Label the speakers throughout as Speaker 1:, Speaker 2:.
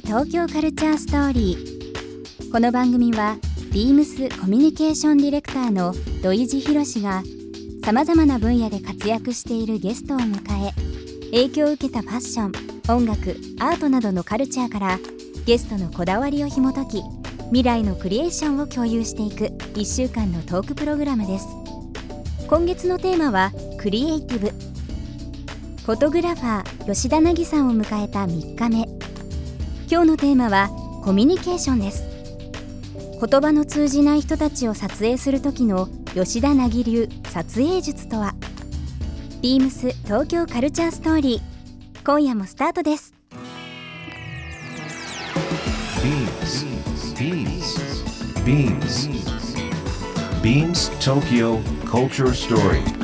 Speaker 1: 東京カルチャーストーリー。この番組はビームスコミュニケーションディレクターの土井博志がさまざまな分野で活躍しているゲストを迎え影響を受けたファッション音楽アートなどのカルチャーからゲストのこだわりを紐解き未来のクリエーションを共有していく1週間のトークプログラムです。今月のテーマはクリエイティブ。フォトグラファー吉田凪さんを迎えた3日目。今日のテーマはコミュニケーションです言葉の通じない人たちを撮影する時の吉田凪流撮影術とは？ビームス東京カルチャーストーリー今夜もスタートです
Speaker 2: Beams. Beams. Beams Tokyo Culture Story.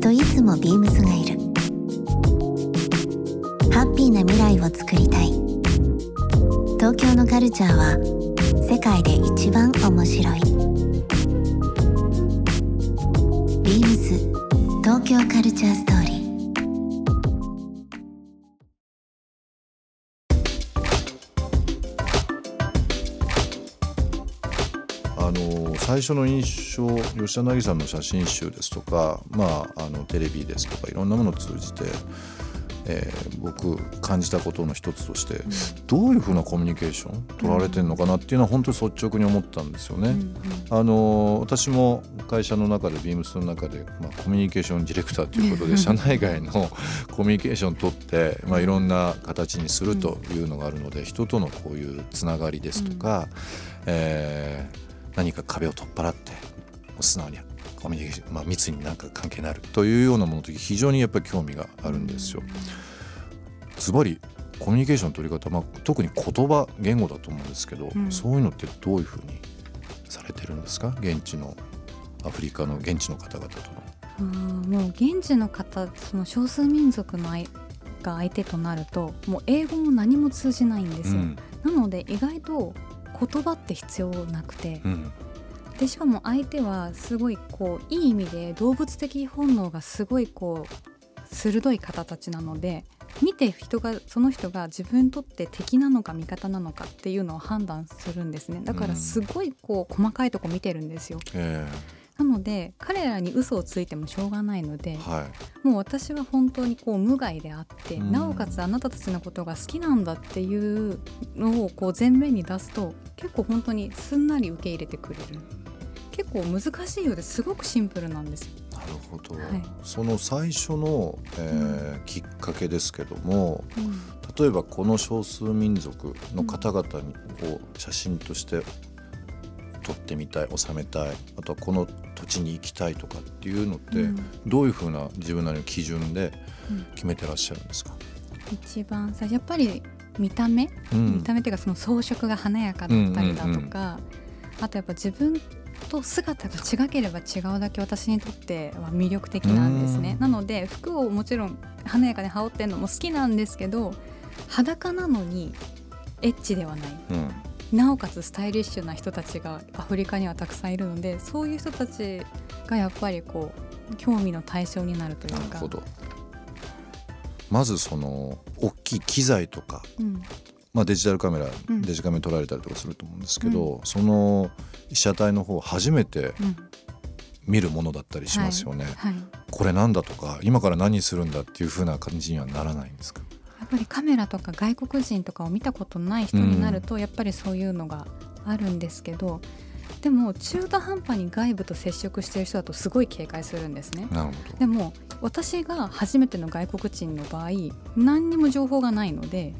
Speaker 3: といつもビームスがいる。ハッピーな未来を作りたい。東京のカルチャーは世界で一番面白い。ビームス東京カルチャーストーリー。
Speaker 4: 最初の印象吉田凪さんの写真集ですとか、まあ、あのテレビですとかいろんなものを通じて、えー僕感じたことの一つとして、どういうふうなコミュニケーション取られてるのかなっていうのは本当に率直に思ったんですよね。あの私も会社の中でビームスの中で、まあ、コミュニケーションディレクターということで社内外のコミュニケーションを取って、まあ、いろんな形にするというのがあるので、人とのこういうつながりですとか、えー何か壁を取っ払って素直にコミュニケーション、まあ、密になんか関係のある。というようなものと非常にやっぱり興味があるんですよ。ズバリコミュニケーションの取り方、まあ、特に言葉言語だと思うんですけど、
Speaker 5: ん。
Speaker 4: そういうのってどういうふうにされてるんですか？現地のアフリカの現地の方々との。
Speaker 5: もう現地の方その少数民族の相が相手となるともう英語も何も通じないんですよ、
Speaker 4: うん。
Speaker 5: なので意外と言葉って必要なくて。
Speaker 4: うん。
Speaker 5: でしかも相手はすごいこういい意味で動物的本能がすごいこう鋭い方たちなので見て人がその人が自分にとって敵なのか味方なのかっていうのを判断するんですね。だからすごいこう細かいとこ見てるんですよ。
Speaker 4: え
Speaker 5: なので彼らに嘘をついてもしょうがないので
Speaker 4: えはい。
Speaker 5: もう私は本当にこう無害であって、
Speaker 4: うん。
Speaker 5: なおかつあなたたちのことが好きなんだっていうのをこう前面に出すと結構本当にすんなり受け入れてくれる。結構難しいようです。ごくシンプルなんです。よ。
Speaker 4: なるほど、
Speaker 5: はい。
Speaker 4: その最初の、えーきっかけですけども例えばこの少数民族の方々にを写真として撮ってみたい収めたいあとはこの土地に行きたいとかっていうのって、
Speaker 5: うん。
Speaker 4: どういうふうな自分なりの基準で
Speaker 5: うん。
Speaker 4: 決めてらっしゃるんですか、
Speaker 5: 一番さやっぱり見た目、
Speaker 4: うん。
Speaker 5: 見た目っていうかその装飾が華やかだったりだとか、あとやっぱ自分と姿が違ければ違うだけ私にとっては魅力的なんですね。
Speaker 4: うん。
Speaker 5: なので服をもちろん華やかに羽織ってるのも好きなんですけど裸なのにエッチではない。
Speaker 4: うん
Speaker 5: なおかつスタイリッシュな人たちがアフリカにはたくさんいるのでそういう人たちがやっぱりこう興味の対象になるというか。
Speaker 4: なるほど。まずその大きい機材とか、
Speaker 5: うん。
Speaker 4: まあ、デジタルカメラ、
Speaker 5: うん。
Speaker 4: デジカメ撮られたりとかすると思うんですけど、その被写体の方を初めて
Speaker 5: うん。
Speaker 4: 見るものだったりしますよね、
Speaker 5: はい、
Speaker 4: これなんだとか今から何するんだっていう風な感じにはならないんですか？
Speaker 5: ぱりカメラとか外国人とかを見たことない人になると、やっぱりそういうのがあるんですけどでも中途半端に外部と接触している人だとすごい警戒するんですね。でも私が初めての外国人の場合何にも情報がないので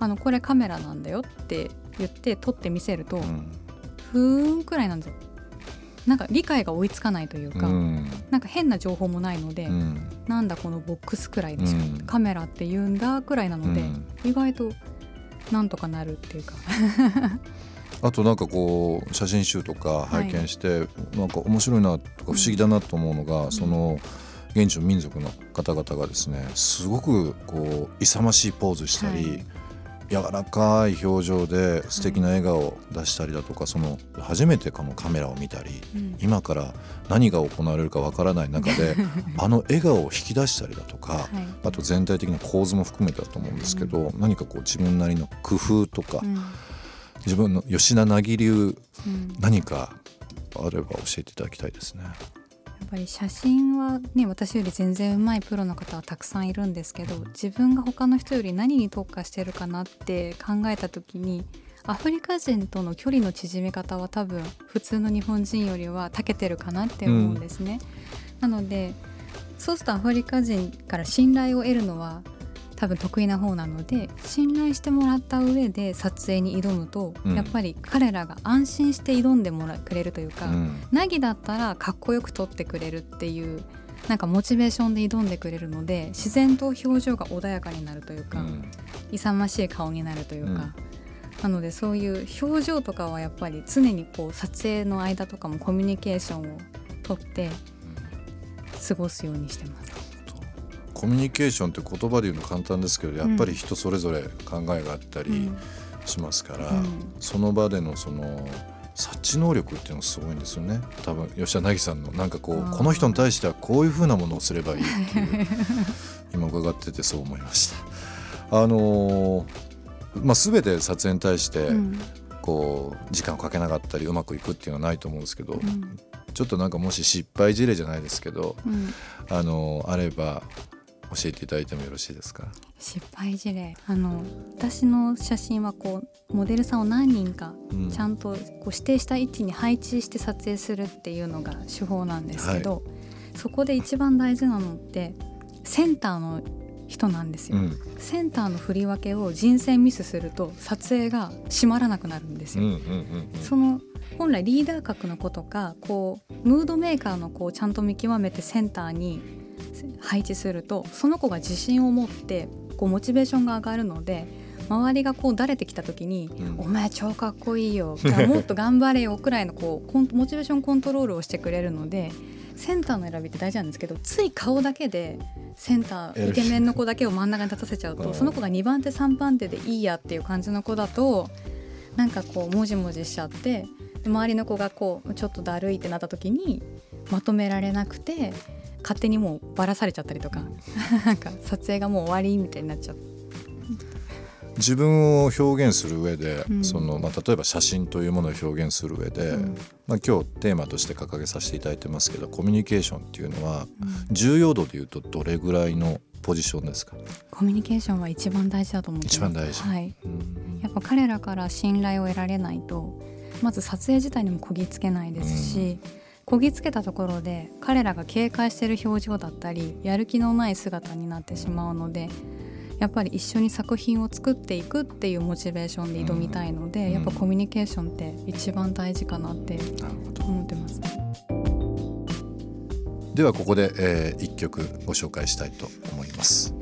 Speaker 5: あのこれカメラなんだよって言って撮って見せると、
Speaker 4: ど、うん、
Speaker 5: ふーんくらいなんですよ。なんか理解が追いつかないというか、
Speaker 4: うん。
Speaker 5: なんか変な情報もないので、
Speaker 4: うん。
Speaker 5: なんだこのボックスくらいでしょ、
Speaker 4: うん。
Speaker 5: カメラって言うんだくらいなので、
Speaker 4: うん。
Speaker 5: 意外となんとかなるっていうか。
Speaker 4: あとなんかこう写真集とか拝見して、なんか面白いなとか不思議だなと思うのが、その現地の民族の方々がですねすごくこう勇ましいポーズしたり、
Speaker 5: はい
Speaker 4: 柔らかい表情で素敵な笑顔を出したりだとか、その初めてこのカメラを見たり、
Speaker 5: うん。
Speaker 4: 今から何が行われるかわからない中で あの笑顔を引き出したりだとか、
Speaker 5: はい。
Speaker 4: あと全体的な構図も含めてだと思うんですけど、何かこう自分なりの工夫とか、
Speaker 5: うん。
Speaker 4: 自分の吉田凪流
Speaker 5: うん。
Speaker 4: 何かあれば教えていただきたいですね。
Speaker 5: やっぱり写真はね私より全然上手いプロの方はたくさんいるんですけど自分が他の人より何に特化してるかなって考えた時にアフリカ人との距離の縮め方は多分普通の日本人よりは長けてるかなって思うんですね。なのでそうするとアフリカ人から信頼を得るのは多分得意な方なので信頼してもらった上で撮影に挑むと、
Speaker 4: うん。
Speaker 5: やっぱり彼らが安心して挑んでもらくれるというか、
Speaker 4: うん。
Speaker 5: ナギだったらかっこよく撮ってくれるっていうなんかモチベーションで挑んでくれるので自然と表情が穏やかになるというか、
Speaker 4: うん。
Speaker 5: 勇ましい顔になるというか、なのでそういう表情とかはやっぱり常にこう撮影の間とかもコミュニケーションをとって過ごすようにしてます。
Speaker 4: コミュニケーションって言葉で言うの簡単ですけどやっぱり人それぞれ考えがあったり
Speaker 5: うん。
Speaker 4: しますから、
Speaker 5: うん。
Speaker 4: その場でのその察知能力っていうのがすごいんですよね。多分吉田凪さんのなんかこうこの人に対してはこういうふうなものをすればいいっていう 今伺っててそう思いました。あのーまあ、全て撮影に対して
Speaker 5: うん。
Speaker 4: こう時間をかけなかったりうまくいくっていうのはないと思うんですけど、
Speaker 5: うん。
Speaker 4: ちょっとなんかもし失敗事例じゃないですけど
Speaker 5: うん。
Speaker 4: あのあれば教えていただいてもよろしいですか？
Speaker 5: 失敗事例。あの私の写真はこうモデルさんを何人か
Speaker 4: うん。
Speaker 5: ちゃんとこう指定した位置に配置して撮影するっていうのが手法なんですけど、そこで一番大事なのってセンターの人なんですよ、
Speaker 4: うん。
Speaker 5: センターの振り分けを人選ミスすると撮影が閉まらなくなるんですよ、その本来リーダー格の子とかこうムードメーカーの子をちゃんと見極めてセンターに配置するとその子が自信を持ってこうモチベーションが上がるので周りがこうだれてきた時に「
Speaker 4: うん。
Speaker 5: お前超かっこいいよ」じゃあもっと頑張れよくらいのこう モチベーションコントロールをしてくれるのでセンターの選びって大事なんですけどつい顔だけでセンターイケメンの子だけを真ん中に立たせちゃう
Speaker 4: うん。
Speaker 5: とその子が2番手3番手でいいやっていう感じの子だとなんかこうもじもじしちゃってで周りの子がこうちょっとだるいってなった時にまとめられなくて勝手にもうばらされちゃったりとかなんか撮影がもう終わりみたいになっちゃう。
Speaker 4: 自分を表現する上で、
Speaker 5: うん。
Speaker 4: そのまあ、例えば写真というものを表現する上で、
Speaker 5: うん。
Speaker 4: まあ、今日テーマとして掲げさせていただいてますけどコミュニケーションっていうのは
Speaker 5: うん。
Speaker 4: 重要度でいうとどれぐらいのポジションですか、
Speaker 5: コミュニケーションは一番大事だと思ってます。
Speaker 4: 一番大事。
Speaker 5: はい、
Speaker 4: うん。
Speaker 5: やっぱ彼らから信頼を得られないとまず撮影自体にもこぎつけないですし、こぎつけたところで彼らが警戒している表情だったりやる気のない姿になってしまうのでやっぱり一緒に作品を作っていくっていうモチベーションで挑みたいので、
Speaker 4: うん。
Speaker 5: やっぱコミュニケーションって一番大事かなって思ってます。
Speaker 4: ではここで、え1曲ご紹介したいと思います、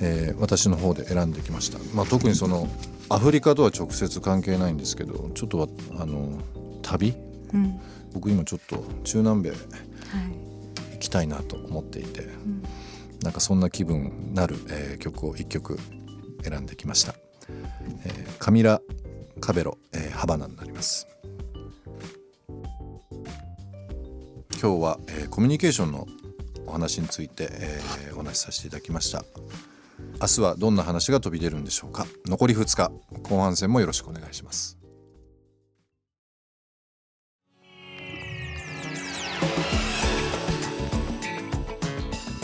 Speaker 4: えー私の方で選んできました、まあ、特にそのアフリカとは直接関係ないんですけどちょっとはあの旅
Speaker 5: うん。
Speaker 4: 僕今ちょっと中南米
Speaker 5: はい。
Speaker 4: 行きたいなと思っていて、
Speaker 5: ん。
Speaker 4: なんかそんな気分になる、えー曲を1曲選んできました、えーカミラ・カベロ、えーハバナになります。今日は、えーコミュニケーションのお話について、えーお話しさせていただきました。明日はどんな話が飛び出るんでしょうか。残り2日後半戦もよろしくお願いします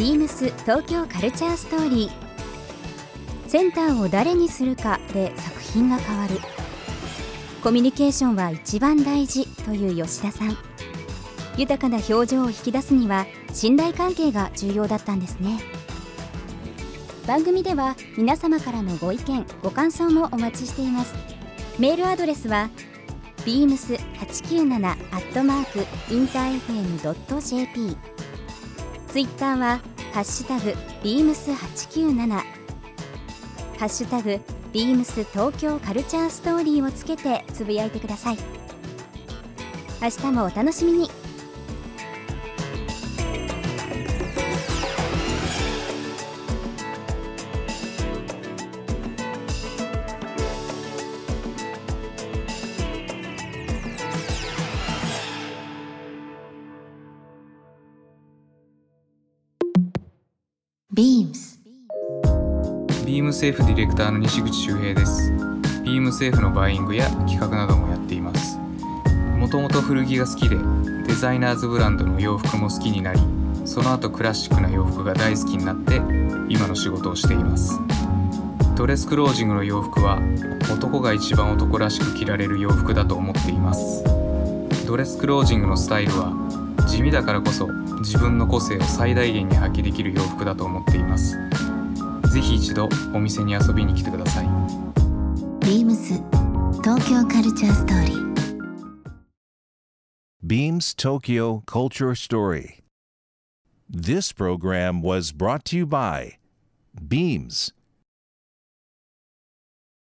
Speaker 1: ビームス東京カルチャーストーリー。センターを誰にするかで作品が変わる。コミュニケーションは一番大事という吉田さん。豊かな表情を引き出すには信頼関係が重要だったんですね。番組では皆様からのご意見ご感想もお待ちしています。メールアドレスは beams897 アットマークインター FM.jp ツイッターはハッシュタグビームス897ハッシュタグビームス東京カルチャーストーリーをつけてつぶやいてください。明日もお楽しみに。
Speaker 3: ビームス
Speaker 6: ビームスFディレクターの西口修平です。ビームスFのバイイングや企画などもやっています。もともと古着が好きで、デザイナーズブランドの洋服も好きになり、その後クラシックな洋服が大好きになって、今の仕事をしています。ドレスクロージングの洋服は、男が一番男らしく着られる洋服だと思っています。ドレスクロージングのスタイルは、地味だからこそ自分の個性を最大限に発揮できる洋服だと思っています。ぜひ一度お店に遊びに来てください。
Speaker 3: ビームス東京カルチャーストーリー
Speaker 2: Beams Tokyo Culture Story. This program was brought to you by Beams.